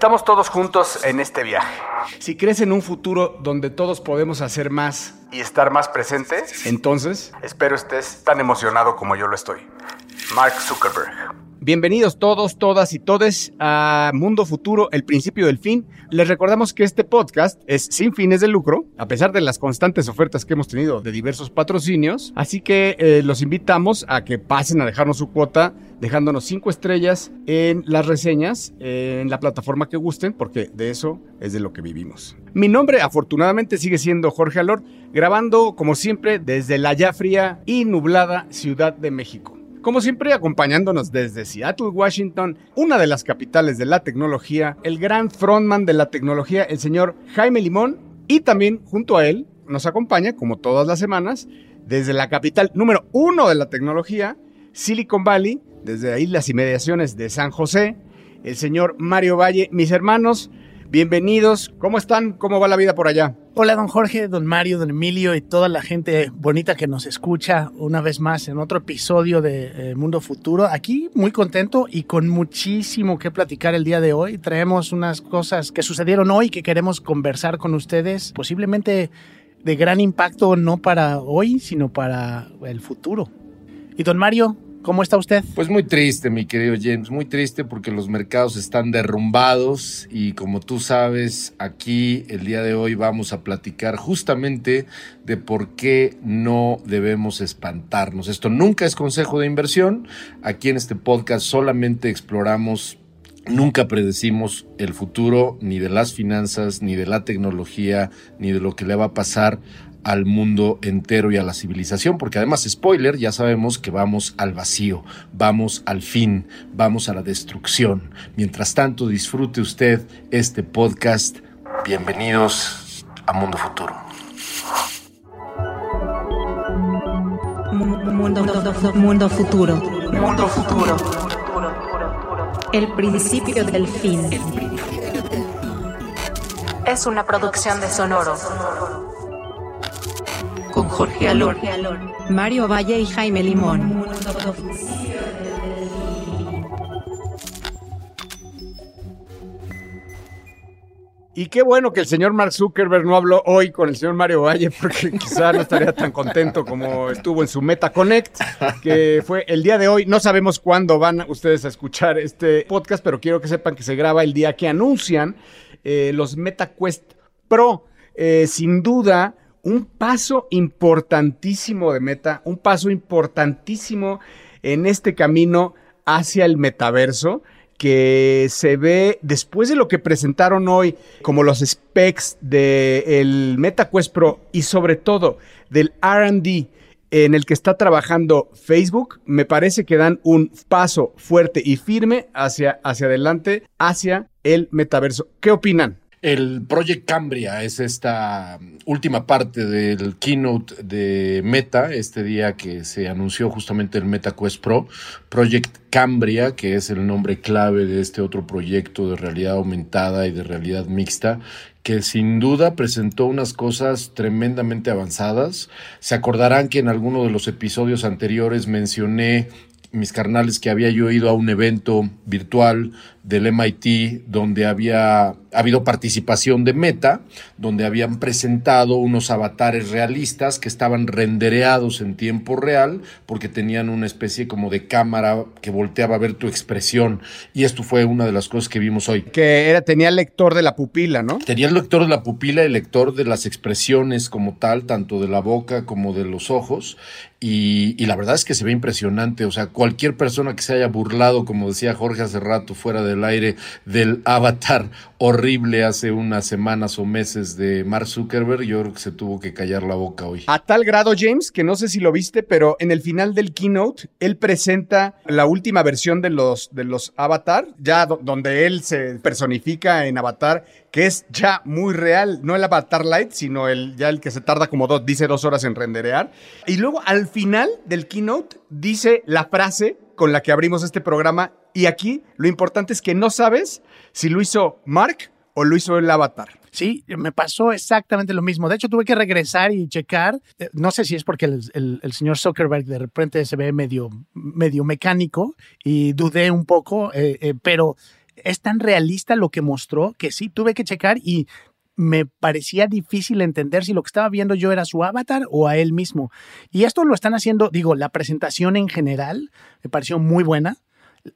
Estamos todos juntos en este viaje. Si crees en un futuro donde todos podemos hacer más y estar más presentes, entonces espero estés tan emocionado como yo lo estoy. Mark Zuckerberg. Bienvenidos todos, todas y todes a Mundo Futuro, el principio del fin. Les recordamos que este podcast es sin fines de lucro, a pesar de las constantes ofertas que hemos tenido de diversos patrocinios. Así que eh, los invitamos a que pasen a dejarnos su cuota, dejándonos cinco estrellas en las reseñas, en la plataforma que gusten, porque de eso es de lo que vivimos. Mi nombre, afortunadamente, sigue siendo Jorge Alor, grabando como siempre desde la ya fría y nublada Ciudad de México. Como siempre, acompañándonos desde Seattle, Washington, una de las capitales de la tecnología, el gran frontman de la tecnología, el señor Jaime Limón, y también junto a él nos acompaña, como todas las semanas, desde la capital número uno de la tecnología, Silicon Valley, desde ahí las inmediaciones de San José, el señor Mario Valle, mis hermanos, bienvenidos, ¿cómo están? ¿Cómo va la vida por allá? Hola, don Jorge, don Mario, don Emilio y toda la gente bonita que nos escucha una vez más en otro episodio de eh, Mundo Futuro. Aquí muy contento y con muchísimo que platicar el día de hoy. Traemos unas cosas que sucedieron hoy que queremos conversar con ustedes, posiblemente de gran impacto no para hoy, sino para el futuro. Y don Mario, ¿Cómo está usted? Pues muy triste, mi querido James, muy triste porque los mercados están derrumbados y como tú sabes, aquí el día de hoy vamos a platicar justamente de por qué no debemos espantarnos. Esto nunca es consejo de inversión. Aquí en este podcast solamente exploramos Nunca predecimos el futuro ni de las finanzas, ni de la tecnología, ni de lo que le va a pasar al mundo entero y a la civilización, porque además, spoiler, ya sabemos que vamos al vacío, vamos al fin, vamos a la destrucción. Mientras tanto, disfrute usted este podcast. Bienvenidos a Mundo Futuro. Mundo, mundo futuro. Mundo futuro. El principio del fin. Es una producción de Sonoro con Jorge Alor, Mario Valle y Jaime Limón. Y qué bueno que el señor Mark Zuckerberg no habló hoy con el señor Mario Valle, porque quizá no estaría tan contento como estuvo en su Meta Connect, que fue el día de hoy. No sabemos cuándo van ustedes a escuchar este podcast, pero quiero que sepan que se graba el día que anuncian eh, los Meta Quest Pro. Eh, sin duda, un paso importantísimo de meta, un paso importantísimo en este camino hacia el metaverso que se ve después de lo que presentaron hoy como los specs del MetaQuest Pro y sobre todo del RD en el que está trabajando Facebook, me parece que dan un paso fuerte y firme hacia, hacia adelante, hacia el metaverso. ¿Qué opinan? El Project Cambria es esta última parte del keynote de Meta, este día que se anunció justamente el Meta Quest Pro. Project Cambria, que es el nombre clave de este otro proyecto de realidad aumentada y de realidad mixta, que sin duda presentó unas cosas tremendamente avanzadas. Se acordarán que en alguno de los episodios anteriores mencioné mis carnales que había yo ido a un evento virtual del MIT donde había habido participación de Meta, donde habían presentado unos avatares realistas que estaban rendereados en tiempo real porque tenían una especie como de cámara que volteaba a ver tu expresión y esto fue una de las cosas que vimos hoy. Que era tenía el lector de la pupila, ¿no? Tenía el lector de la pupila y el lector de las expresiones como tal, tanto de la boca como de los ojos y, y, la verdad es que se ve impresionante. O sea, cualquier persona que se haya burlado, como decía Jorge hace rato, fuera del aire, del avatar horrible hace unas semanas o meses de Mark Zuckerberg, yo creo que se tuvo que callar la boca hoy. A tal grado, James, que no sé si lo viste, pero en el final del keynote, él presenta la última versión de los, de los avatar, ya donde él se personifica en avatar que es ya muy real, no el Avatar Light, sino el ya el que se tarda como dos, dice dos horas en renderear. Y luego al final del keynote dice la frase con la que abrimos este programa. Y aquí lo importante es que no sabes si lo hizo Mark o lo hizo el Avatar. Sí, me pasó exactamente lo mismo. De hecho, tuve que regresar y checar. Eh, no sé si es porque el, señor Zuckerberg de repente se ve medio, medio mecánico y dudé un poco, eh, eh, pero es tan realista lo que mostró que sí tuve que checar y me parecía difícil entender si lo que estaba viendo yo era su avatar o a él mismo. Y esto lo están haciendo, digo, la presentación en general me pareció muy buena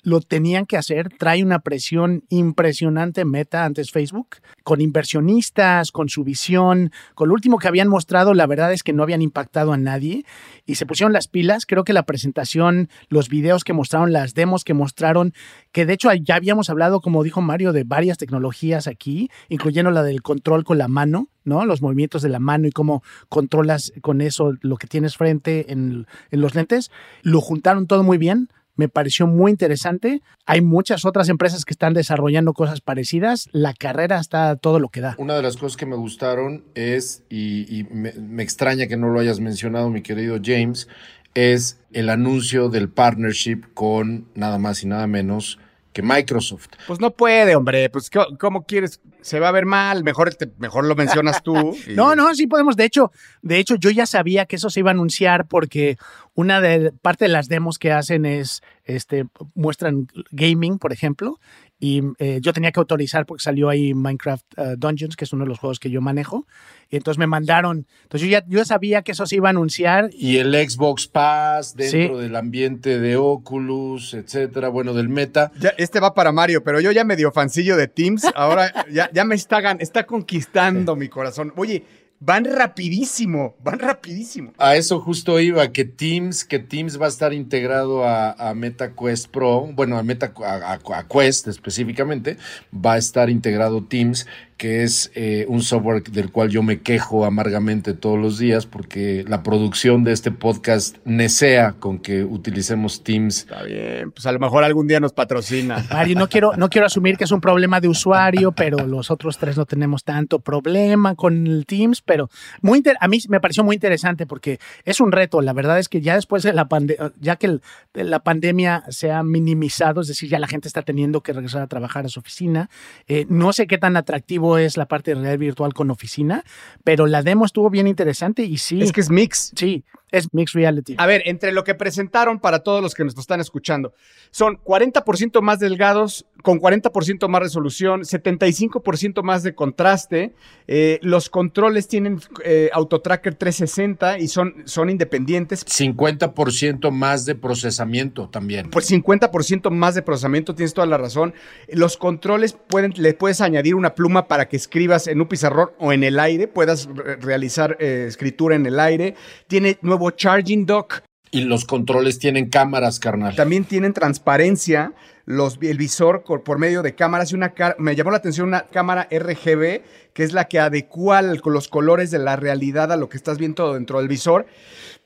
lo tenían que hacer. Trae una presión impresionante Meta antes Facebook, con inversionistas, con su visión, con lo último que habían mostrado, la verdad es que no habían impactado a nadie y se pusieron las pilas. Creo que la presentación, los videos que mostraron, las demos que mostraron, que de hecho ya habíamos hablado, como dijo Mario, de varias tecnologías aquí, incluyendo la del control con la mano, ¿no? Los movimientos de la mano y cómo controlas con eso lo que tienes frente en, en los lentes. Lo juntaron todo muy bien me pareció muy interesante. Hay muchas otras empresas que están desarrollando cosas parecidas. La carrera está todo lo que da. Una de las cosas que me gustaron es, y, me, me, extraña que no lo hayas mencionado, mi querido James, es el anuncio del partnership con nada más y nada menos que Microsoft. Pues no puede, hombre. Pues, ¿cómo quieres? Se va a ver mal. Mejor, mejor lo mencionas tú. no, no, sí podemos. De hecho, de hecho, yo ya sabía que eso se iba a anunciar porque una de parte de las demos que hacen es este muestran gaming, por ejemplo, y eh, yo tenía que autorizar porque salió ahí Minecraft uh, Dungeons, que es uno de los juegos que yo manejo, y entonces me mandaron, entonces yo ya, yo sabía que eso se iba a anunciar. Y el Xbox Pass dentro del ambiente de Oculus, etcétera, bueno, del Meta. Ya, este va para Mario, pero yo ya medio fancillo de Teams, ahora ya, ya me está, está conquistando mi corazón. Oye, van rapidísimo, van rapidísimo. A eso justo iba, que Teams, que Teams va a estar integrado a, MetaQuest Pro, bueno, a Meta a, Quest específicamente, va a estar integrado Teams que es eh, un software del cual yo me quejo amargamente todos los días porque la producción de este podcast nesea con que utilicemos Teams. Está bien, pues a lo mejor algún día nos patrocina. Mario, no quiero, no quiero asumir que es un problema de usuario, pero los otros tres no tenemos tanto problema con el Teams, pero muy a mí me pareció muy interesante porque es un reto. La verdad es que ya después de la pandemia, ya que la pandemia se ha minimizado, es decir, ya la gente está teniendo que regresar a trabajar a su oficina, eh, no sé qué tan atractivo es la parte de realidad virtual con oficina, pero la demo estuvo bien interesante y sí. Es que es mix. Sí, es mixed reality. A ver, entre lo que presentaron para todos los que nos están escuchando, son 40% más delgados, con 40% más resolución, 75% más de contraste. Eh, los controles tienen eh, AutoTracker 360 y son, son independientes. 50% más de procesamiento también. Pues 50% más de procesamiento, tienes toda la razón. Los controles pueden, le puedes añadir una pluma para que escribas en un pizarrón o en el aire, puedas realizar eh, escritura en el aire. Tiene nuevo charging dock. Y los controles tienen cámaras, carnal. También tienen transparencia. Los, el visor por medio de cámaras y una me llamó la atención una cámara RGB que es la que adecua los colores de la realidad a lo que estás viendo dentro del visor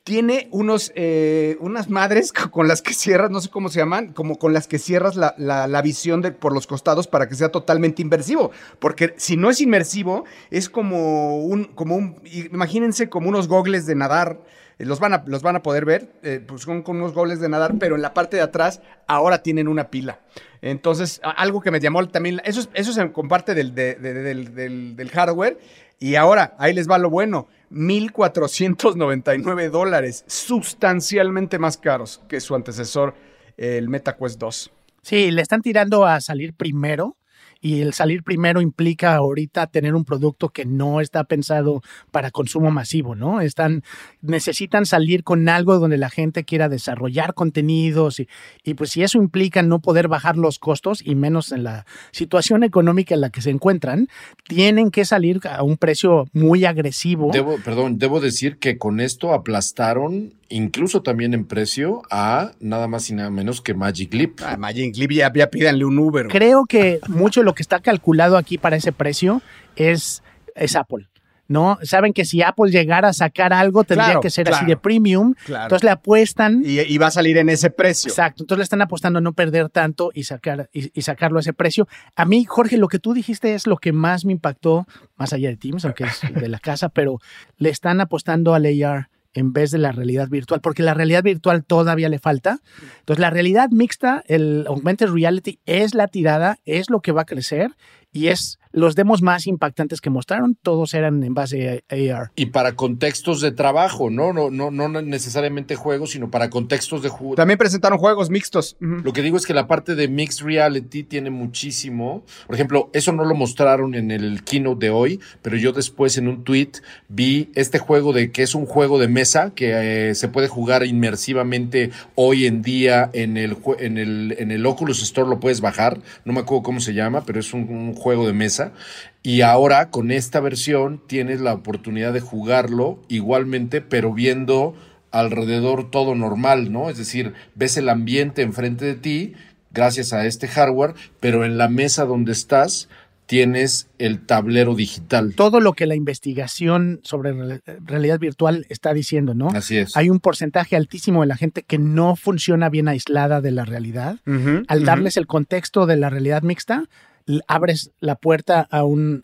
tiene unos, eh, unas madres con las que cierras, no sé cómo se llaman, como con las que cierras la, la, visión de, por los costados para que sea totalmente inmersivo. Porque si no es inmersivo, es como un, como un, imagínense como unos gogles de nadar los van a, los van a poder ver, eh, pues con, con unos goles de nadar, pero en la parte de atrás ahora tienen una pila. Entonces, algo que me llamó también, eso, eso se comparte del, del hardware. Y ahora, ahí les va lo bueno, 1.499 dólares, sustancialmente más caros que su antecesor, el MetaQuest 2. Sí, le están tirando a salir primero y el salir primero implica ahorita tener un producto que no está pensado para consumo masivo, ¿no? Están, necesitan salir con algo donde la gente quiera desarrollar contenidos y, y pues si eso implica no poder bajar los costos y menos en la situación económica en la que se encuentran, tienen que salir a un precio muy agresivo. Perdón, debo decir que con esto aplastaron incluso también en precio a nada más y nada menos que Magic Leap. Ah, Magic Leap ya, ya pídanle un Uber. Creo que mucho de lo que está calculado aquí para ese precio es, es Apple. ¿no? Saben que si Apple llegara a sacar algo, tendría que ser así de premium. Entonces le apuestan. Y, va a salir en ese precio. Exacto. Entonces le están apostando a no perder tanto y, sacar, y, sacarlo a ese precio. A mí, Jorge, lo que tú dijiste es lo que más me impactó, más allá de Teams, aunque es de la casa, pero le están apostando al AR en vez de la realidad virtual, porque la realidad virtual todavía le falta. Entonces, la realidad mixta, el augmented reality, es la tirada, es lo que va a crecer y es los demos más impactantes que mostraron, todos eran en base a AR. Y para contextos de trabajo, ¿no? No, no, no necesariamente juegos, sino para contextos de juego. También presentaron juegos mixtos. Lo que digo es que la parte de mixed reality tiene muchísimo. Por ejemplo, eso no lo mostraron en el keynote de hoy, pero yo después en un tweet vi este juego de que es un juego de mesa que eh, se puede jugar inmersivamente hoy en día en el, en el, en el Oculus Store lo puedes bajar. No me acuerdo cómo se llama, pero es un juego de mesa y ahora con esta versión tienes la oportunidad de jugarlo igualmente, pero viendo alrededor todo normal, ¿no? Es decir, ves el ambiente enfrente de ti gracias a este hardware, pero en la mesa donde estás tienes el tablero digital. Todo lo que la investigación sobre realidad virtual está diciendo, ¿no? Así es. Hay un porcentaje altísimo de la gente que no funciona bien aislada de la realidad. Al darles el contexto de la realidad mixta, abres la puerta a un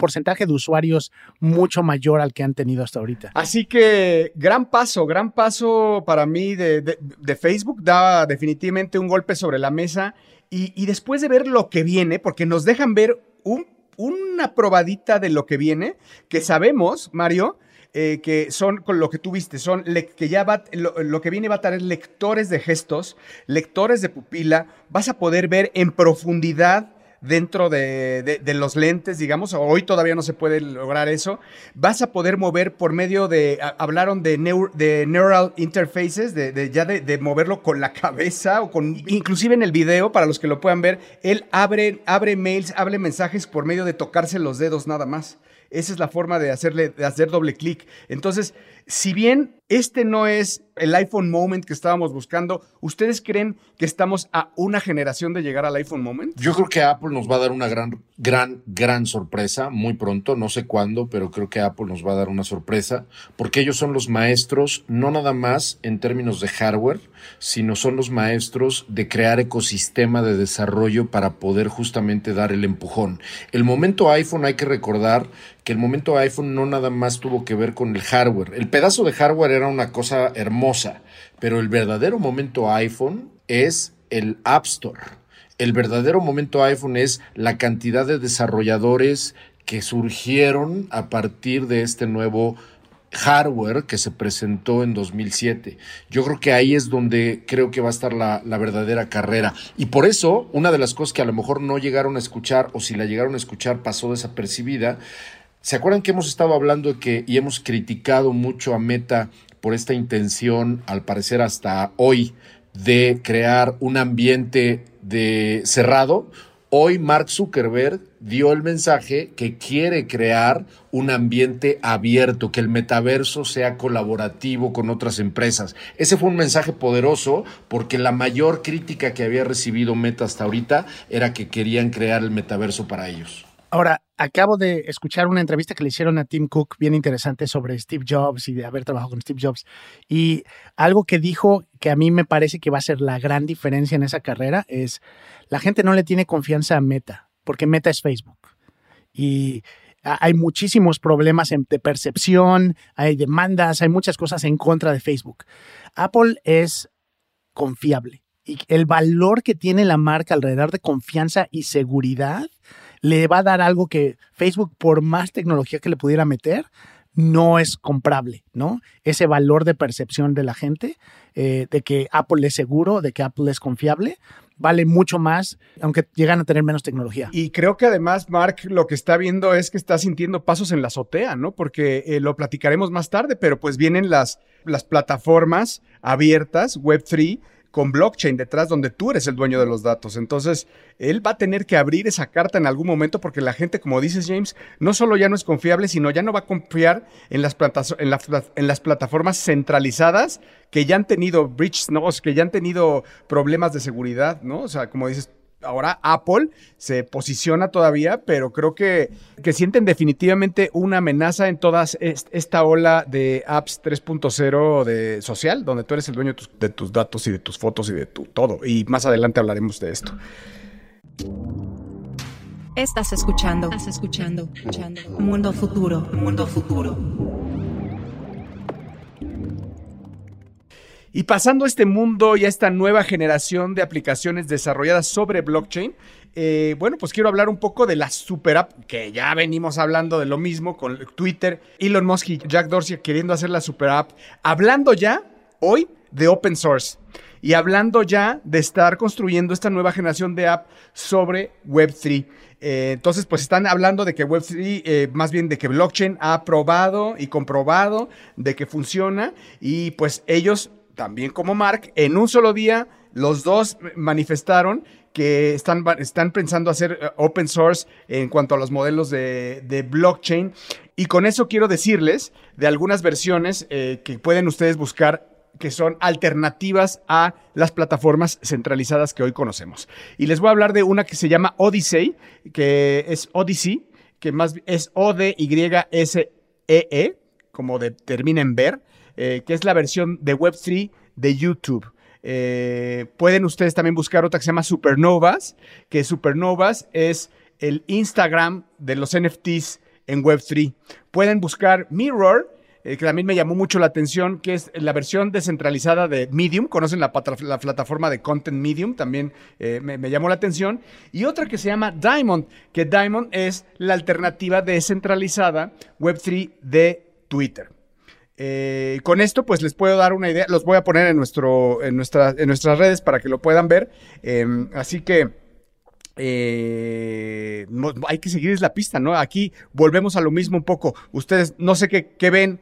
porcentaje de usuarios mucho mayor al que han tenido hasta ahorita. Así que gran paso, gran paso para mí de, Facebook, da definitivamente un golpe sobre la mesa. Y, después de ver lo que viene, porque nos dejan ver una probadita de lo que viene, que sabemos, Mario, eh, que son con lo que tú viste, son que ya va, lo, que viene va a traer lectores de gestos, lectores de pupila, vas a poder ver en profundidad dentro de, los lentes, digamos, hoy todavía no se puede lograr eso, vas a poder mover por medio de, hablaron de, de neural interfaces, de, ya de, moverlo con la cabeza o con, inclusive en el video, para los que lo puedan ver, él abre, abre mails, abre mensajes por medio de tocarse los dedos nada más. Esa es la forma de hacerle, de hacer doble clic. Entonces, si bien este no es el iPhone Moment que estábamos buscando, ¿ustedes creen que estamos a una generación de llegar al iPhone Moment? Yo creo que Apple nos va a dar una gran, gran, gran sorpresa muy pronto, no sé cuándo, pero creo que Apple nos va a dar una sorpresa, porque ellos son los maestros, no nada más en términos de hardware, sino son los maestros de crear ecosistema de desarrollo para poder justamente dar el empujón. El momento iPhone hay que recordar que el momento iPhone no nada más tuvo que ver con el hardware. El pedazo de hardware era una cosa hermosa, pero el verdadero momento iPhone es el App Store. El verdadero momento iPhone es la cantidad de desarrolladores que surgieron a partir de este nuevo hardware que se presentó en 2007. Yo creo que ahí es donde creo que va a estar la, la, verdadera carrera. Y por eso, una de las cosas que a lo mejor no llegaron a escuchar o si la llegaron a escuchar pasó desapercibida, ¿Se acuerdan que hemos estado hablando que, y hemos criticado mucho a Meta por esta intención, al parecer hasta hoy, de crear un ambiente de cerrado? Hoy Mark Zuckerberg dio el mensaje que quiere crear un ambiente abierto, que el metaverso sea colaborativo con otras empresas. Ese fue un mensaje poderoso porque la mayor crítica que había recibido Meta hasta ahorita era que querían crear el metaverso para ellos. Ahora, acabo de escuchar una entrevista que le hicieron a Tim Cook bien interesante sobre Steve Jobs y de haber trabajado con Steve Jobs. Y algo que dijo que a mí me parece que va a ser la gran diferencia en esa carrera es la gente no le tiene confianza a Meta, porque Meta es Facebook. Y hay muchísimos problemas de percepción, hay demandas, hay muchas cosas en contra de Facebook. Apple es confiable y el valor que tiene la marca alrededor de confianza y seguridad le va a dar algo que Facebook, por más tecnología que le pudiera meter, no es comprable, ¿no? Ese valor de percepción de la gente, eh, de que Apple es seguro, de que Apple es confiable, vale mucho más, aunque llegan a tener menos tecnología. Y creo que además, Mark, lo que está viendo es que está sintiendo pasos en la azotea, ¿no? Porque eh, lo platicaremos más tarde, pero pues vienen las, las plataformas abiertas, Web3, con blockchain detrás donde tú eres el dueño de los datos. Entonces, él va a tener que abrir esa carta en algún momento porque la gente, como dices James, no solo ya no es confiable, sino ya no va a confiar en las, en en las plataformas centralizadas que ya han tenido breaches, que ya han tenido problemas de seguridad, ¿no? O sea, como dices, ahora Apple se posiciona todavía, pero creo que, que sienten definitivamente una amenaza en toda esta ola de apps 3.0 de social, donde tú eres el dueño de tus, datos y de tus fotos y de tu todo. Y más adelante hablaremos de esto. Estás escuchando, estás escuchando, escuchando. Mundo futuro, mundo futuro. Y pasando a este mundo y a esta nueva generación de aplicaciones desarrolladas sobre blockchain, eh, bueno, pues quiero hablar un poco de la super app, que ya venimos hablando de lo mismo con Twitter, Elon Musk y Jack Dorsey queriendo hacer la super app, hablando ya hoy de open source y hablando ya de estar construyendo esta nueva generación de app sobre Web3. Eh, entonces, pues están hablando de que Web3, eh, más bien de que blockchain ha probado y comprobado de que funciona y pues ellos, también como Mark, en un solo día, los dos manifestaron que están, están pensando hacer eh, open source en cuanto a los modelos de, blockchain. Y con eso quiero decirles de algunas versiones que pueden ustedes buscar que son alternativas a las plataformas centralizadas que hoy conocemos. Y les voy a hablar de una que se llama Odyssey, que es Odyssey, que más es O-D-Y-S-E-E, -E, como de, termina en ver, eh, que es la versión de Web3 de YouTube. Eh, pueden ustedes también buscar otra que se llama Supernovas, que Supernovas es el Instagram de los NFTs en Web3. Pueden buscar Mirror, eh, que también me llamó mucho la atención, que es la versión descentralizada de Medium. Conocen la, plataforma de Content Medium, también eh, me, llamó la atención. Y otra que se llama Diamond, que Diamond es la alternativa descentralizada Web3 de Twitter. Eh, con esto, pues les puedo dar una idea. Los voy a poner en, nuestro, en, nuestra, en nuestras redes para que lo puedan ver. Em, así que. hay que seguir la pista, ¿no? Aquí volvemos a lo mismo un poco. Ustedes no sé qué, qué ven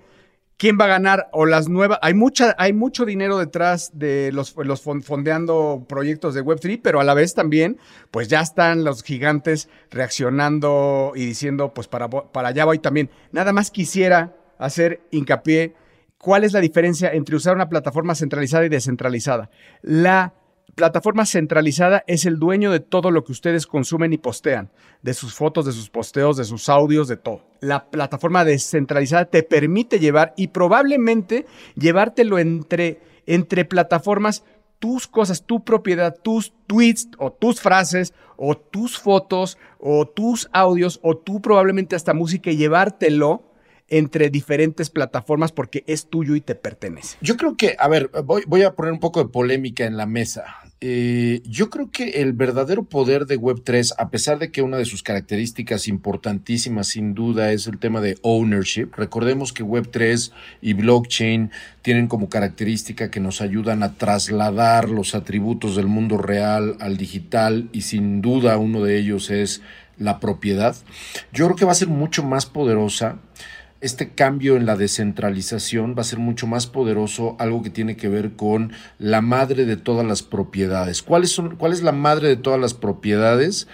quién va a ganar o las nuevas. Hay, mucha, hay mucho dinero detrás de los, los fondeando proyectos de Web3, pero a la vez también, pues ya están los gigantes reaccionando y diciendo, pues para, para allá voy también. Nada más quisiera hacer hincapié. ¿Cuál es la diferencia entre usar una plataforma centralizada y descentralizada? La plataforma centralizada es el dueño de todo lo que ustedes consumen y postean, de sus fotos, de sus posteos, de sus audios, de todo. La plataforma descentralizada te permite llevar y probablemente llevártelo entre, entre plataformas tus cosas, tu propiedad, tus tweets o tus frases o tus fotos o tus audios o tú probablemente hasta música y llevártelo entre diferentes plataformas porque es tuyo y te pertenece. Yo creo que, a ver, voy, voy a poner un poco de polémica en la mesa. Eh, yo creo que el verdadero poder de Web3, a pesar de que una de sus características importantísimas sin duda es el tema de ownership, recordemos que Web3 y blockchain tienen como característica que nos ayudan a trasladar los atributos del mundo real al digital y sin duda uno de ellos es la propiedad. Yo creo que va a ser mucho más poderosa este cambio en la descentralización va a ser mucho más poderoso, algo que tiene que ver con la madre de todas las propiedades. ¿Cuáles son, ¿Cuál es la madre de todas las propiedades?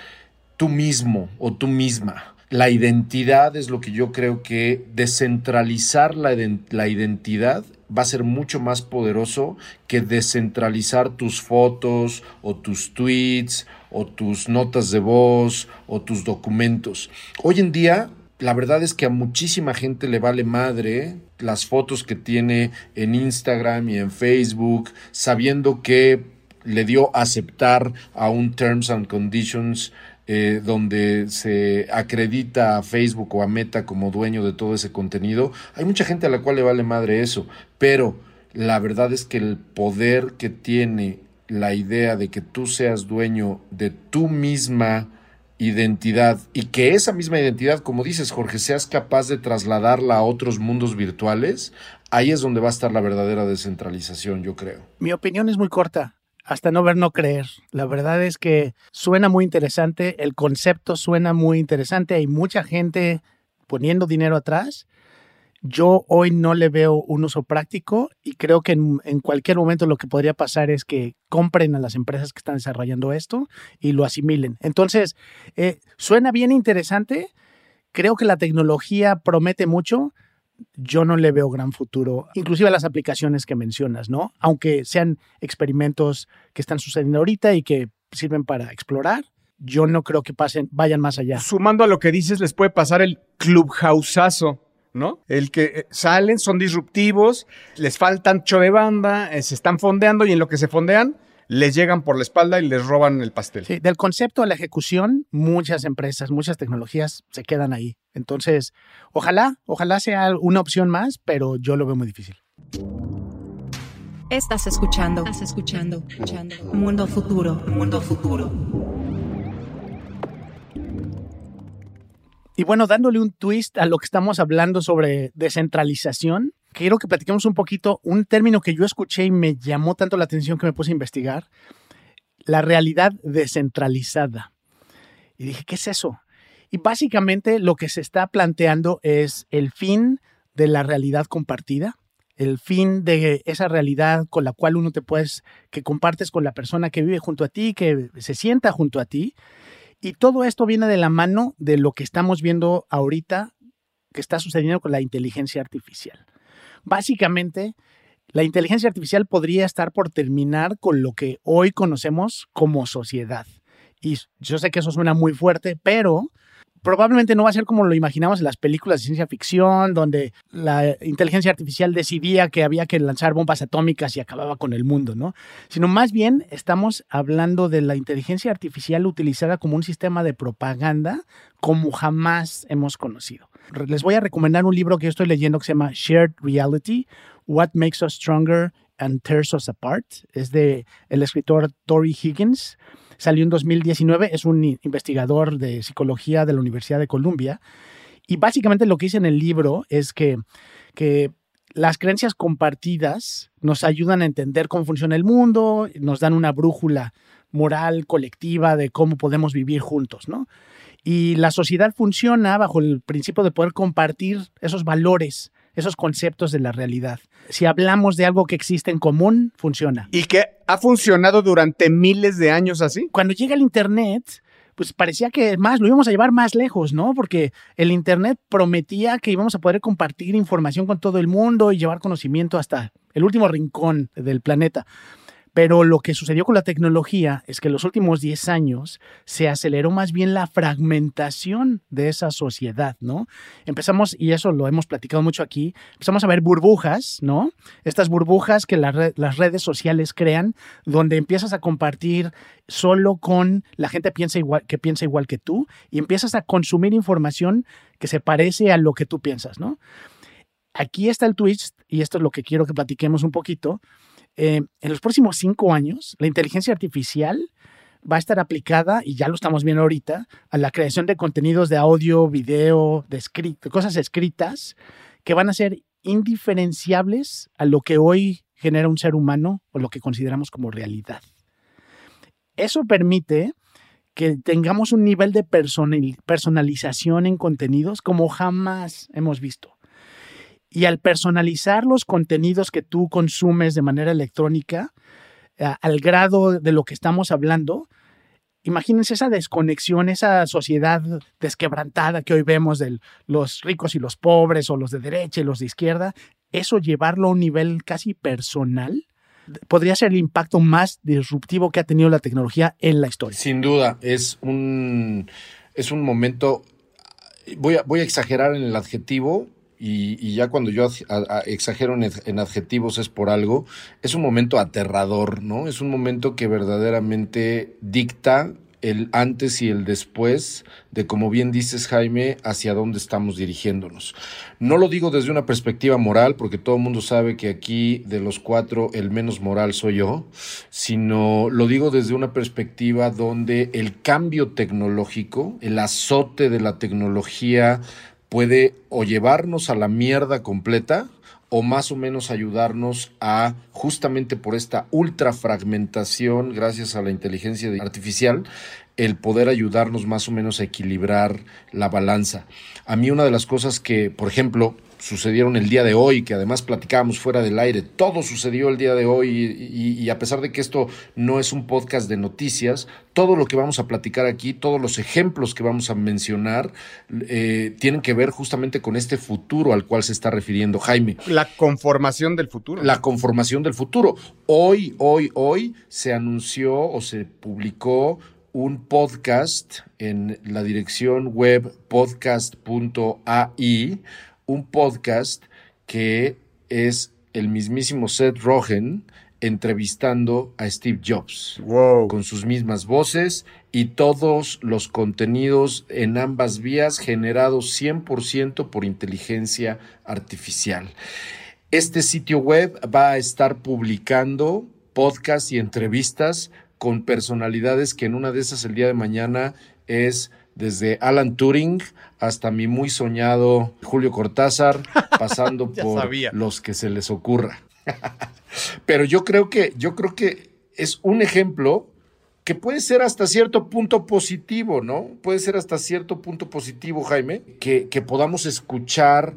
Tú mismo o tú misma. La identidad es lo que yo creo que descentralizar la, la identidad va a ser mucho más poderoso que descentralizar tus fotos o tus tweets o tus notas de voz o tus documentos. Hoy en día la verdad es que a muchísima gente le vale madre las fotos que tiene en Instagram y en Facebook, sabiendo que le dio aceptar a un Terms and Conditions eh, donde se acredita a Facebook o a Meta como dueño de todo ese contenido. Hay mucha gente a la cual le vale madre eso, pero la verdad es que el poder que tiene la idea de que tú seas dueño de tu misma identidad y que esa misma identidad, como dices Jorge, seas capaz de trasladarla a otros mundos virtuales, ahí es donde va a estar la verdadera descentralización, yo creo. Mi opinión es muy corta. Hasta no ver, no creer. La verdad es que suena muy interesante, el concepto suena muy interesante, hay mucha gente poniendo dinero atrás, yo hoy no le veo un uso práctico y creo que en, cualquier momento lo que podría pasar es que compren a las empresas que están desarrollando esto y lo asimilen. Entonces, eh, suena bien interesante. Creo que la tecnología promete mucho. Yo no le veo gran futuro, inclusive las aplicaciones que mencionas, ¿no? Aunque sean experimentos que están sucediendo ahorita y que sirven para explorar, yo no creo que pasen, vayan más allá. Sumando a lo que dices, les puede pasar el clubhouseazo ¿no? El que eh, salen, son disruptivos, les faltan ancho de banda, eh, se están fondeando y en lo que se fondean, les llegan por la espalda y les roban el pastel. Sí, del concepto a la ejecución, muchas empresas, muchas tecnologías se quedan ahí. Entonces, ojalá, ojalá sea una opción más, pero yo lo veo muy difícil. Estás escuchando. Estás escuchando. escuchando. Mundo futuro. Mundo futuro. Y bueno, dándole un twist a lo que estamos hablando sobre descentralización, quiero que platiquemos un poquito un término que yo escuché y me llamó tanto la atención que me puse a investigar, la realidad descentralizada. Y dije, ¿qué es eso? Y básicamente lo que se está planteando es el fin de la realidad compartida, el fin de esa realidad con la cual uno te puedes, que compartes con la persona que vive junto a ti, que se sienta junto a ti. Y todo esto viene de la mano de lo que estamos viendo ahorita que está sucediendo con la inteligencia artificial. Básicamente, la inteligencia artificial podría estar por terminar con lo que hoy conocemos como sociedad. Y yo sé que eso suena muy fuerte, pero probablemente no va a ser como lo imaginamos en las películas de ciencia ficción, donde la inteligencia artificial decidía que había que lanzar bombas atómicas y acababa con el mundo, ¿no? Sino más bien estamos hablando de la inteligencia artificial utilizada como un sistema de propaganda como jamás hemos conocido. Les voy a recomendar un libro que yo estoy leyendo que se llama Shared Reality, What Makes Us Stronger and Tears Us Apart. Es de el escritor Tori Higgins salió en 2019, es un investigador de psicología de la Universidad de Columbia. Y básicamente lo que dice en el libro es que, que las creencias compartidas nos ayudan a entender cómo funciona el mundo, nos dan una brújula moral colectiva de cómo podemos vivir juntos, ¿no? Y la sociedad funciona bajo el principio de poder compartir esos valores esos conceptos de la realidad. Si hablamos de algo que existe en común, funciona. Y que ha funcionado durante miles de años así. Cuando llega el Internet, pues parecía que más lo íbamos a llevar más lejos, ¿no? Porque el Internet prometía que íbamos a poder compartir información con todo el mundo y llevar conocimiento hasta el último rincón del planeta. Pero lo que sucedió con la tecnología es que en los últimos 10 años se aceleró más bien la fragmentación de esa sociedad, ¿no? Empezamos, y eso lo hemos platicado mucho aquí, empezamos a ver burbujas, ¿no? Estas burbujas que las redes sociales crean, donde empiezas a compartir solo con la gente que piensa igual que tú y empiezas a consumir información que se parece a lo que tú piensas, ¿no? Aquí está el twist, y esto es lo que quiero que platiquemos un poquito eh, en los próximos cinco años, la inteligencia artificial va a estar aplicada, y ya lo estamos viendo ahorita, a la creación de contenidos de audio, video, de, cosas escritas, que van a ser indiferenciables a lo que hoy genera un ser humano o lo que consideramos como realidad. Eso permite que tengamos un nivel de personalización en contenidos como jamás hemos visto. Y al personalizar los contenidos que tú consumes de manera electrónica, al grado de lo que estamos hablando, imagínense esa desconexión, esa sociedad desquebrantada que hoy vemos de los ricos y los pobres, o los de derecha y los de izquierda, eso llevarlo a un nivel casi personal, podría ser el impacto más disruptivo que ha tenido la tecnología en la historia. Sin duda, es un, es un momento, voy a, voy a exagerar en el adjetivo, y, ya cuando yo exagero en, adjetivos es por algo, es un momento aterrador, ¿no? Es un momento que verdaderamente dicta el antes y el después de, como bien dices Jaime, hacia dónde estamos dirigiéndonos. No lo digo desde una perspectiva moral, porque todo el mundo sabe que aquí de los cuatro el menos moral soy yo, sino lo digo desde una perspectiva donde el cambio tecnológico, el azote de la tecnología puede o llevarnos a la mierda completa o más o menos ayudarnos a, justamente por esta ultra fragmentación, gracias a la inteligencia artificial, el poder ayudarnos más o menos a equilibrar la balanza. A mí una de las cosas que, por ejemplo, sucedieron el día de hoy, que además platicábamos fuera del aire. Todo sucedió el día de hoy y, a pesar de que esto no es un podcast de noticias, todo lo que vamos a platicar aquí, todos los ejemplos que vamos a mencionar, eh, tienen que ver justamente con este futuro al cual se está refiriendo Jaime. La conformación del futuro. La conformación del futuro. Hoy, hoy, hoy se anunció o se publicó un podcast en la dirección web podcast.ai un podcast que es el mismísimo Seth Rogen entrevistando a Steve Jobs con sus mismas voces y todos los contenidos en ambas vías generados 100% por inteligencia artificial. Este sitio web va a estar publicando podcasts y entrevistas con personalidades que en una de esas el día de mañana es desde Alan Turing hasta mi muy soñado Julio Cortázar, pasando por sabía. los que se les ocurra. Pero yo creo que, yo creo que es un ejemplo que puede ser hasta cierto punto positivo, ¿no? Puede ser hasta cierto punto positivo, Jaime, que, que podamos escuchar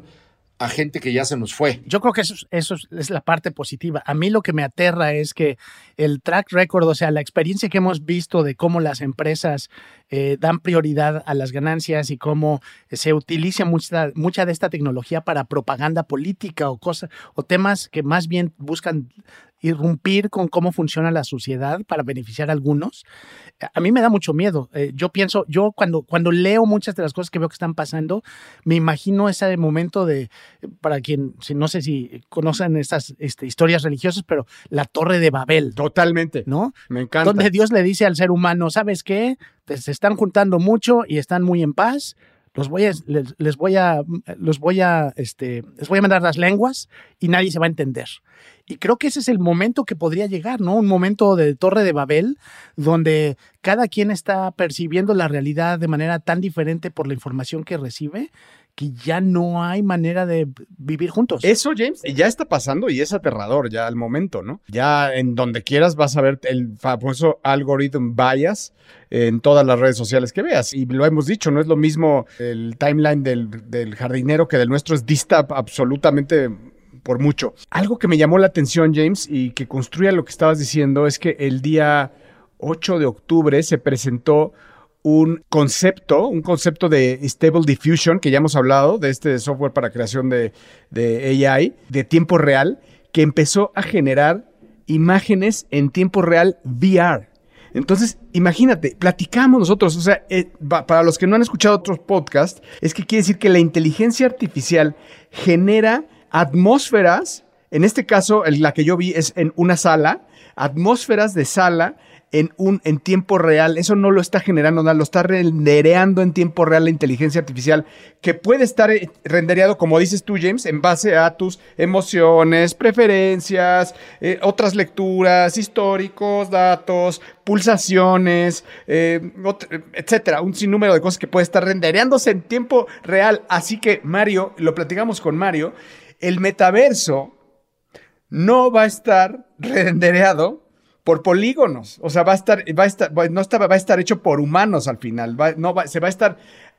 a gente que ya se nos fue. Yo creo que eso, es- eso es- es la parte positiva. A mí lo que me aterra es que el track record, o sea, la experiencia que hemos visto de cómo las empresas eh, dan prioridad a las ganancias y cómo se utiliza mucha, mucha de esta tecnología para propaganda política o cosas o temas que más bien buscan irrumpir con cómo funciona la sociedad para beneficiar a algunos. A mí me da mucho miedo. Eh, yo pienso, yo cuando, cuando leo muchas de las cosas que veo que están pasando, me imagino ese momento de, para quien, no sé si conocen estas este, historias religiosas, pero la torre de Babel, Totalmente. ¿no? Me encanta. Donde Dios le dice al ser humano, ¿sabes qué? Se están juntando mucho y están muy en paz. Los voy a, les, voy a, los voy a, este, les voy a mandar las lenguas y nadie se va a entender. Y creo que ese es el momento que podría llegar, ¿no? Un momento de Torre de Babel, donde cada quien está percibiendo la realidad de manera tan diferente por la información que recibe, que ya no hay manera de vivir juntos. Eso, James, ya está pasando y es aterrador ya al momento, ¿no? Ya en donde quieras vas a ver el famoso algoritmo bias en todas las redes sociales que veas. Y lo hemos dicho, no es lo mismo el timeline del, del jardinero que del nuestro, es dista absolutamente por mucho. Algo que me llamó la atención, James, y que construye lo que estabas diciendo, es que el día 8 de octubre se presentó un concepto, un concepto de Stable Diffusion, que ya hemos hablado, de este software para creación de, de AI, de tiempo real, que empezó a generar imágenes en tiempo real VR. Entonces, imagínate, platicamos nosotros, o sea, eh, para los que no han escuchado otros podcasts, es que quiere decir que la inteligencia artificial genera atmósferas, en este caso, la que yo vi es en una sala, atmósferas de sala en un en tiempo real. Eso no lo está generando nada, lo está rendereando en tiempo real la inteligencia artificial, que puede estar eh, rendereado, como dices tú, James, en base a tus emociones, preferencias, eh, otras lecturas, históricos, datos, pulsaciones, eh, etcétera. Un sinnúmero de cosas que puede estar rendereándose en tiempo real. Así que, Mario, lo platicamos con Mario, el metaverso no va a estar rendereado por polígonos. O sea, va a estar, va a estar, no va a estar hecho por humanos al final. Va- no va- se va a estar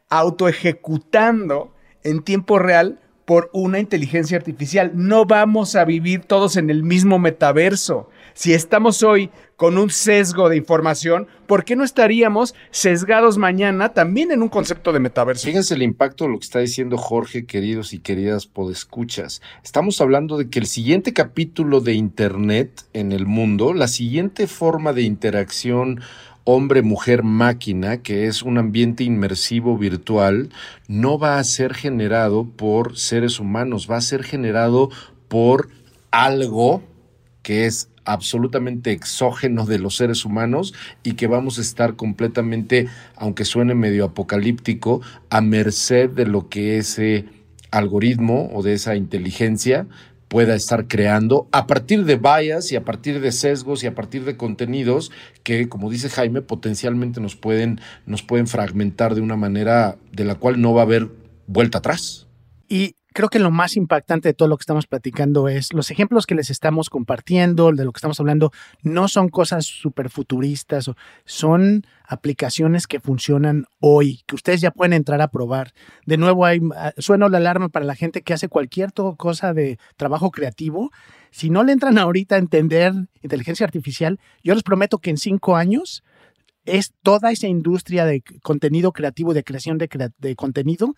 autoejecutando en tiempo real por una inteligencia artificial. No vamos a vivir todos en el mismo metaverso. Si estamos hoy con un sesgo de información, ¿por qué no estaríamos sesgados mañana también en un concepto de metaverso? Fíjense el impacto de lo que está diciendo Jorge, queridos y queridas podescuchas. Estamos hablando de que el siguiente capítulo de Internet en el mundo, la siguiente forma de interacción hombre, mujer, máquina, que es un ambiente inmersivo virtual, no va a ser generado por seres humanos, va a ser generado por algo que es absolutamente exógeno de los seres humanos y que vamos a estar completamente, aunque suene medio apocalíptico, a merced de lo que ese algoritmo o de esa inteligencia pueda estar creando a partir de bias y a partir de sesgos y a partir de contenidos que, como dice Jaime, potencialmente nos pueden, nos pueden fragmentar de una manera de la cual no va a haber vuelta atrás. Y creo que lo más impactante de todo lo que estamos platicando es los ejemplos que les estamos compartiendo, de lo que estamos hablando, no son cosas súper futuristas, son aplicaciones que funcionan hoy, que ustedes ya pueden entrar a probar. De nuevo, hay, ah, suena la alarma para la gente que hace cualquier cosa de trabajo creativo. Si no le entran ahorita a entender inteligencia artificial, yo les prometo que en cinco años es toda esa industria de contenido creativo, de creación de, crea- de contenido,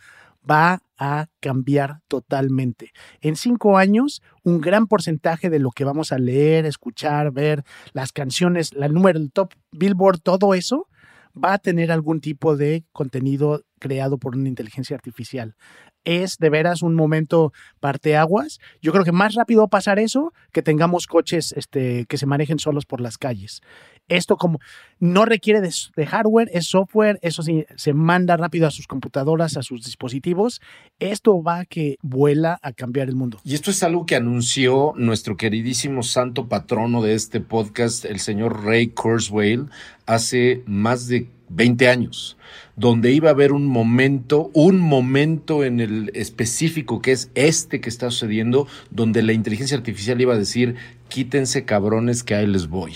va a cambiar totalmente. En cinco años, un gran porcentaje de lo que vamos a leer, escuchar, ver, las canciones, la número, el top Billboard, todo eso, va a tener algún tipo de contenido creado por una inteligencia artificial. Es de veras un momento parteaguas. Yo creo que más rápido va a pasar eso que tengamos coches este, que se manejen solos por las calles. Esto como no requiere de, de hardware, es software, eso sí, se manda rápido a sus computadoras, a sus dispositivos. Esto va que vuela a cambiar el mundo. Y esto es algo que anunció nuestro queridísimo santo patrono de este podcast, el señor Ray Kurzweil, hace más de 20 años, donde iba a haber un momento, un momento en el específico que es este que está sucediendo, donde la inteligencia artificial iba a decir, quítense cabrones que ahí les voy.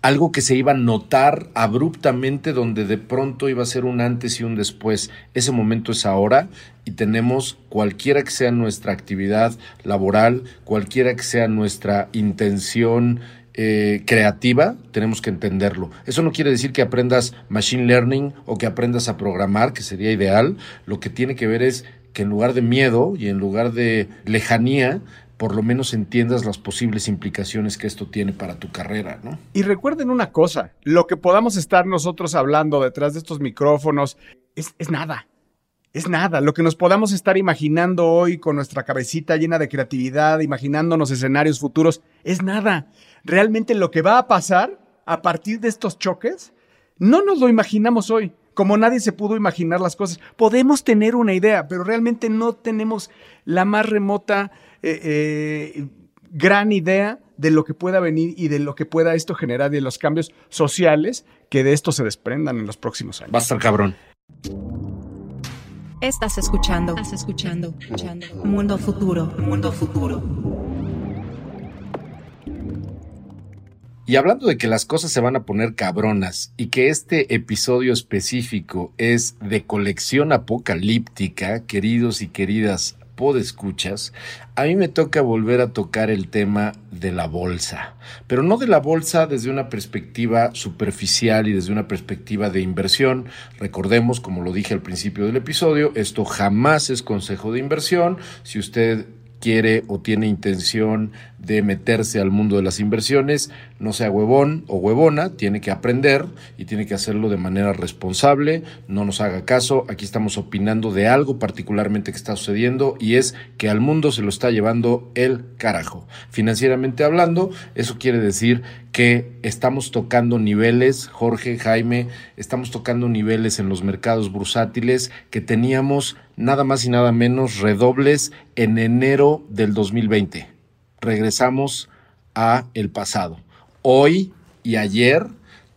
Algo que se iba a notar abruptamente, donde de pronto iba a ser un antes y un después. Ese momento es ahora y tenemos cualquiera que sea nuestra actividad laboral, cualquiera que sea nuestra intención, eh, creativa, tenemos que entenderlo. Eso no quiere decir que aprendas machine learning o que aprendas a programar, que sería ideal. Lo que tiene que ver es que en lugar de miedo y en lugar de lejanía, por lo menos entiendas las posibles implicaciones que esto tiene para tu carrera, ¿no? Y recuerden una cosa, lo que podamos estar nosotros hablando detrás de estos micrófonos es, es nada. Es nada, lo que nos podamos estar imaginando hoy con nuestra cabecita llena de creatividad, imaginándonos escenarios futuros, es nada realmente lo que va a pasar a partir de estos choques, no nos lo imaginamos hoy. Como nadie se pudo imaginar las cosas. Podemos tener una idea, pero realmente no tenemos la más remota eh, eh, gran idea de lo que pueda venir y de lo que pueda esto generar y de los cambios sociales que de esto se desprendan en los próximos años. Va a estar cabrón. Estás escuchando, estás escuchando. Mundo futuro, mundo futuro. Y hablando de que las cosas se van a poner cabronas y que este episodio específico es de colección apocalíptica, queridos y queridas podescuchas, a mí me toca volver a tocar el tema de la bolsa, pero no de la bolsa desde una perspectiva superficial y desde una perspectiva de inversión. Recordemos, como lo dije al principio del episodio, esto jamás es consejo de inversión. Si usted quiere o tiene intención de meterse al mundo de las inversiones, no sea huevón o huevona, tiene que aprender y tiene que hacerlo de manera responsable, no nos haga caso, aquí estamos opinando de algo particularmente que está sucediendo y es que al mundo se lo está llevando el carajo. Financieramente hablando, eso quiere decir que estamos tocando niveles, Jorge, Jaime, estamos tocando niveles en los mercados bursátiles que teníamos nada más y nada menos redobles en enero del 2020. Regresamos a el pasado. Hoy y ayer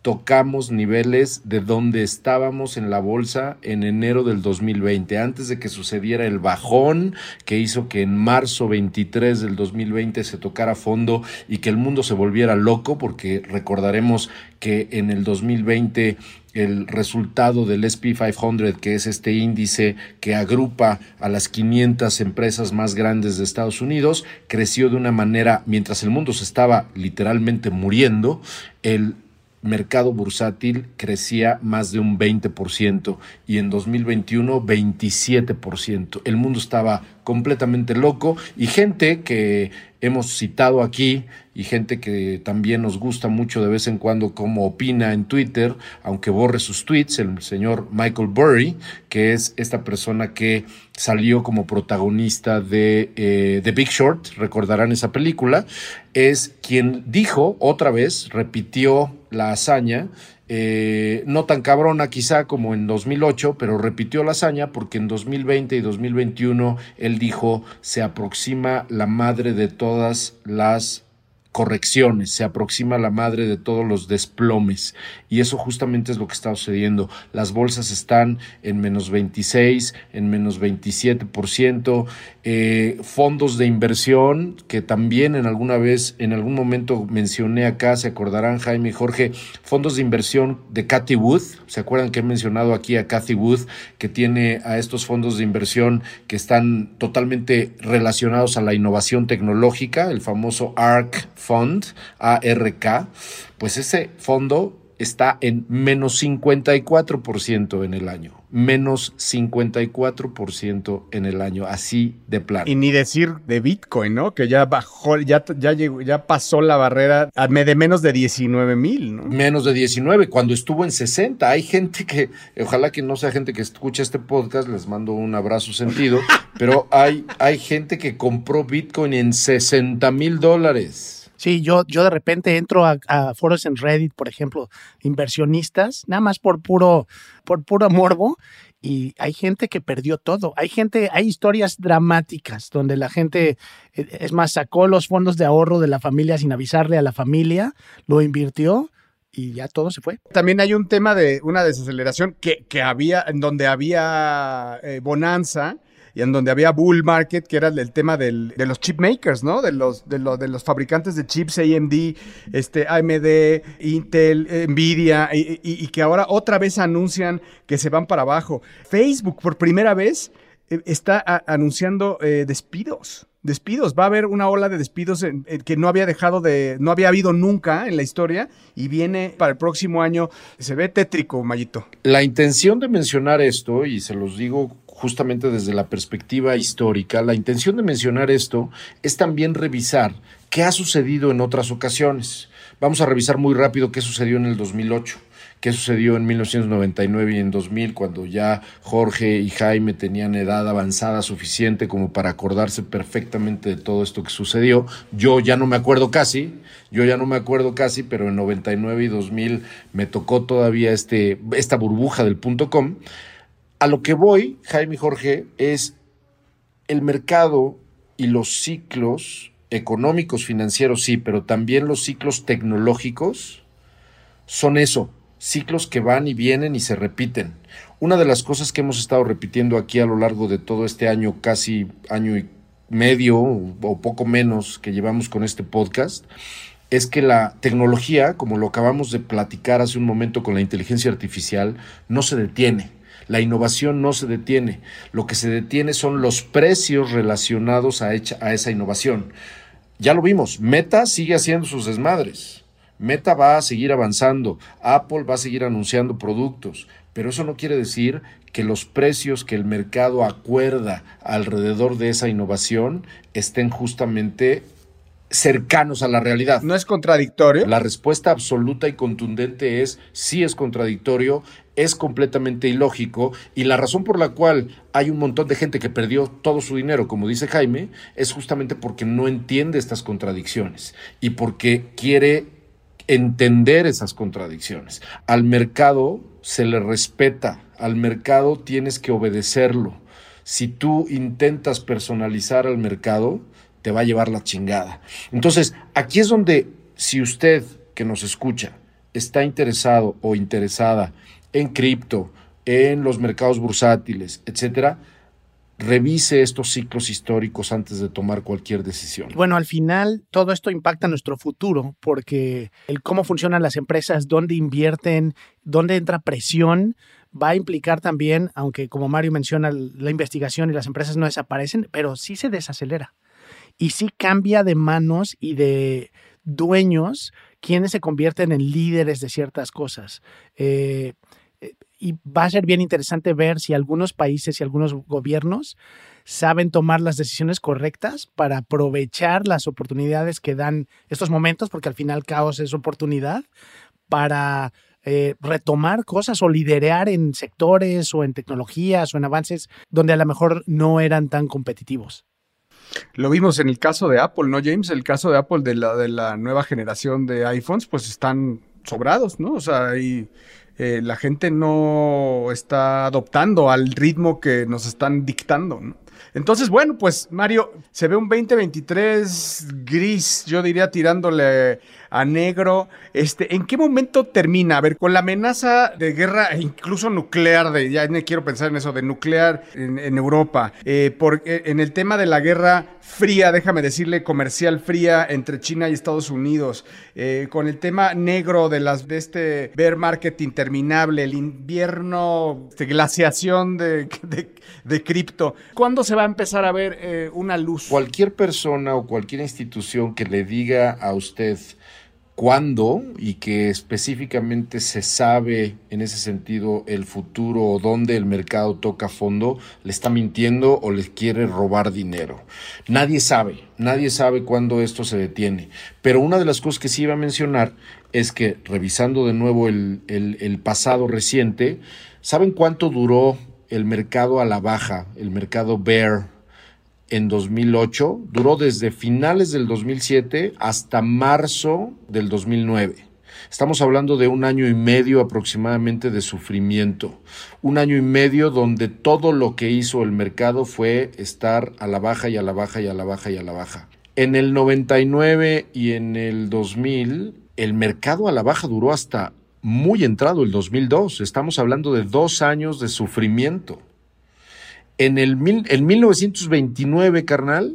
tocamos niveles de donde estábamos en la bolsa en enero del 2020, antes de que sucediera el bajón que hizo que en marzo 23 del 2020 se tocara fondo y que el mundo se volviera loco, porque recordaremos que en el 2020 el resultado del SP 500, que es este índice que agrupa a las 500 empresas más grandes de Estados Unidos, creció de una manera, mientras el mundo se estaba literalmente muriendo, el mercado bursátil crecía más de un 20% y en 2021 27%. El mundo estaba completamente loco. Y gente que hemos citado aquí y gente que también nos gusta mucho de vez en cuando como opina en Twitter, aunque borre sus tweets, el señor Michael Burry, que es esta persona que salió como protagonista de eh, The Big Short, recordarán esa película, es quien dijo otra vez, repitió la hazaña eh, no tan cabrona quizá como en 2008, pero repitió la hazaña porque en 2020 y 2021 él dijo se aproxima la madre de todas las correcciones, se aproxima la madre de todos los desplomes y eso justamente es lo que está sucediendo. Las bolsas están en menos 26, en menos 27%, eh, fondos de inversión que también en alguna vez, en algún momento mencioné acá, se acordarán Jaime y Jorge, fondos de inversión de Cathy Wood, se acuerdan que he mencionado aquí a Cathy Wood que tiene a estos fondos de inversión que están totalmente relacionados a la innovación tecnológica, el famoso ARC Fund, ARK, pues ese fondo está en menos 54% en el año. Menos 54% en el año, así de plano. Y ni decir de Bitcoin, ¿no? Que ya bajó, ya, ya, llegó, ya pasó la barrera de menos de 19 mil, ¿no? Menos de 19, cuando estuvo en 60. Hay gente que, ojalá que no sea gente que escuche este podcast, les mando un abrazo sentido, pero hay, hay gente que compró Bitcoin en 60 mil dólares. Sí, yo, yo de repente entro a, foros en Reddit, por ejemplo, inversionistas, nada más por puro, por puro morbo, y hay gente que perdió todo. Hay gente, hay historias dramáticas donde la gente, eh, es más, sacó los fondos de ahorro de la familia sin avisarle a la familia, lo invirtió y ya todo se fue. También hay un tema de una desaceleración que, que había, en donde había eh, bonanza y en donde había bull market, que era el tema del, de los chip makers, ¿no? De los, de, los, de los fabricantes de chips, AMD, este, AMD, Intel, Nvidia, y, que ahora otra vez anuncian que se van para abajo. Facebook, por primera vez, eh, está anunciando eh, despidos despidos. Va a haber una ola de despidos que no había dejado de, no había habido nunca en la historia y viene para el próximo año. Se ve tétrico, Mayito. La intención de mencionar esto, y se los digo justamente desde la perspectiva histórica, la intención de mencionar esto es también revisar qué ha sucedido en otras ocasiones. Vamos a revisar muy rápido qué sucedió en el 2008 qué sucedió en 1999 y en 2000, cuando ya Jorge y Jaime tenían edad avanzada suficiente como para acordarse perfectamente de todo esto que sucedió. Yo ya no me acuerdo casi, yo ya no me acuerdo casi, pero en 99 y 2000 me tocó todavía este, esta burbuja del punto com. A lo que voy, Jaime Jorge, es el mercado y los ciclos económicos, financieros, sí, pero también los ciclos tecnológicos son eso, ciclos que van y vienen y se repiten. Una de las cosas que hemos estado repitiendo aquí a lo largo de todo este año, casi año y medio o poco menos que llevamos con este podcast, es que la tecnología, como lo acabamos de platicar hace un momento con la inteligencia artificial, no se detiene la innovación no se detiene. Lo que se detiene son los precios relacionados a, esa innovación. Ya lo vimos, Meta sigue haciendo sus desmadres. Meta va a seguir avanzando, Apple va a seguir anunciando productos, pero eso no quiere decir que los precios que el mercado acuerda alrededor de esa innovación estén justamente cercanos a la realidad. ¿No es contradictorio? La respuesta absoluta y contundente es sí es contradictorio, es completamente ilógico y la razón por la cual hay un montón de gente que perdió todo su dinero, como dice Jaime, es justamente porque no entiende estas contradicciones y porque quiere entender esas contradicciones. Al mercado se le respeta, al mercado tienes que obedecerlo. Si tú intentas personalizar al mercado, te va a llevar la chingada. Entonces, aquí es donde, si usted que nos escucha está interesado o interesada en cripto, en los mercados bursátiles, etcétera, revise estos ciclos históricos antes de tomar cualquier decisión. Bueno, al final todo esto impacta nuestro futuro porque el cómo funcionan las empresas, dónde invierten, dónde entra presión, va a implicar también, aunque como Mario menciona, la investigación y las empresas no desaparecen, pero sí se desacelera y sí cambia de manos y de dueños quienes se convierten en líderes de ciertas cosas. Eh, eh, y va a ser bien interesante ver si algunos países y algunos gobiernos saben tomar las decisiones correctas para aprovechar las oportunidades que dan estos momentos, porque al final caos es oportunidad, para eh, retomar cosas o liderar en sectores o en tecnologías o en avances donde a lo mejor no eran tan competitivos. Lo vimos en el caso de Apple, ¿no, James? El caso de Apple de la, de la nueva generación de iPhones, pues están sobrados, ¿no? O sea, ahí eh, la gente no está adoptando al ritmo que nos están dictando, ¿no? Entonces, bueno, pues Mario, se ve un 2023 gris, yo diría tirándole a negro. Este, ¿En qué momento termina? A ver, con la amenaza de guerra, e incluso nuclear, de, ya no quiero pensar en eso, de nuclear en, Europa, eh, porque en el tema de la guerra fría, déjame decirle, comercial fría entre China y Estados Unidos, eh, con el tema negro de las de este bear market interminable, el invierno, de glaciación de, de, cripto, ¿cuándo se va a empezar a ver eh, una luz? Cualquier persona o cualquier institución que le diga a usted cuándo y que específicamente se sabe en ese sentido el futuro o dónde el mercado toca fondo, le está mintiendo o le quiere robar dinero. Nadie sabe, nadie sabe cuándo esto se detiene. Pero una de las cosas que sí iba a mencionar es que revisando de nuevo el pasado reciente, ¿saben cuánto duró el mercado a la baja, el mercado bear en 2008, duró desde finales del 2007 hasta marzo del 2009. Estamos hablando de un año y medio aproximadamente de sufrimiento. Un año y medio donde todo lo que hizo el mercado fue estar a la baja y a la baja y a la baja y a la baja. En el 99 y en el 2000, el mercado a la baja duró hasta muy entrado el 2002. Estamos hablando de dos años de sufrimiento. En el 1929, carnal,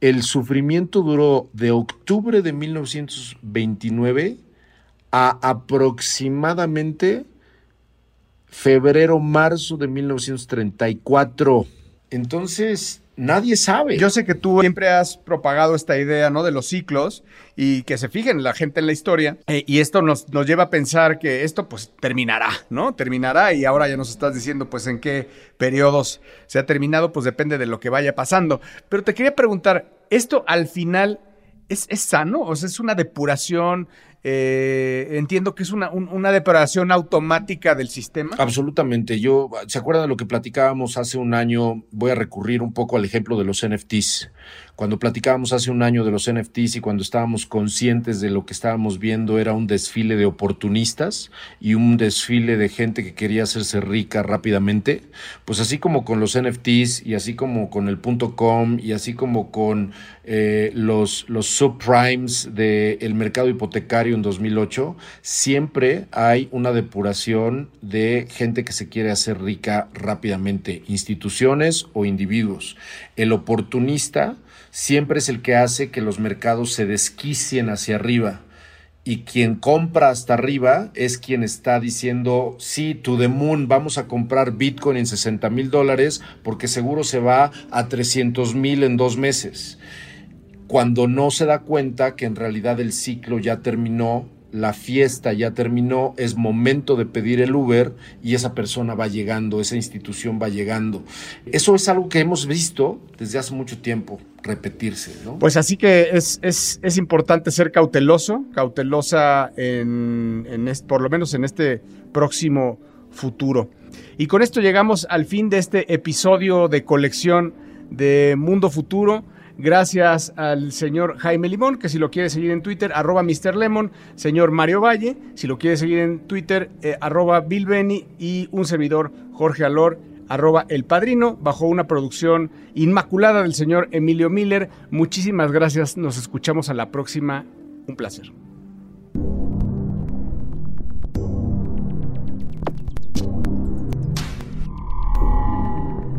el sufrimiento duró de octubre de 1929 a aproximadamente febrero, marzo de 1934. Entonces, nadie sabe. Yo sé que tú siempre has propagado esta idea, ¿no? De los ciclos y que se fijen la gente en la historia. Eh, y esto nos, nos lleva a pensar que esto pues terminará, ¿no? Terminará y ahora ya nos estás diciendo pues en qué periodos se ha terminado, pues depende de lo que vaya pasando. Pero te quería preguntar, ¿esto al final es, es sano? O sea, es una depuración eh, entiendo que es una, una, depuración automática del sistema. Absolutamente. Yo, ¿se acuerdan de lo que platicábamos hace un año? Voy a recurrir un poco al ejemplo de los NFTs. Cuando platicábamos hace un año de los NFTs y cuando estábamos conscientes de lo que estábamos viendo era un desfile de oportunistas y un desfile de gente que quería hacerse rica rápidamente, pues así como con los NFTs y así como con el punto .com y así como con eh, los, subprimes del mercado hipotecario en 2008, siempre hay una depuración de gente que se quiere hacer rica rápidamente, instituciones o individuos. El oportunista siempre es el que hace que los mercados se desquicien hacia arriba. Y quien compra hasta arriba es quien está diciendo, sí, to the moon, vamos a comprar Bitcoin en 60 mil dólares porque seguro se va a 300 mil en dos meses. Cuando no se da cuenta que en realidad el ciclo ya terminó la fiesta ya terminó, es momento de pedir el Uber y esa persona va llegando, esa institución va llegando. Eso es algo que hemos visto desde hace mucho tiempo repetirse. ¿no? Pues así que es, es, es importante ser cauteloso, cautelosa en, en por lo menos en este próximo futuro. Y con esto llegamos al fin de este episodio de colección de Mundo Futuro. Gracias al señor Jaime Limón, que si lo quiere seguir en Twitter, arroba Mr. Lemon, señor Mario Valle, si lo quiere seguir en Twitter, eh, arroba Bill Benny y un servidor Jorge Alor, arroba El Padrino, bajo una producción inmaculada del señor Emilio Miller. Muchísimas gracias, nos escuchamos a la próxima. Un placer.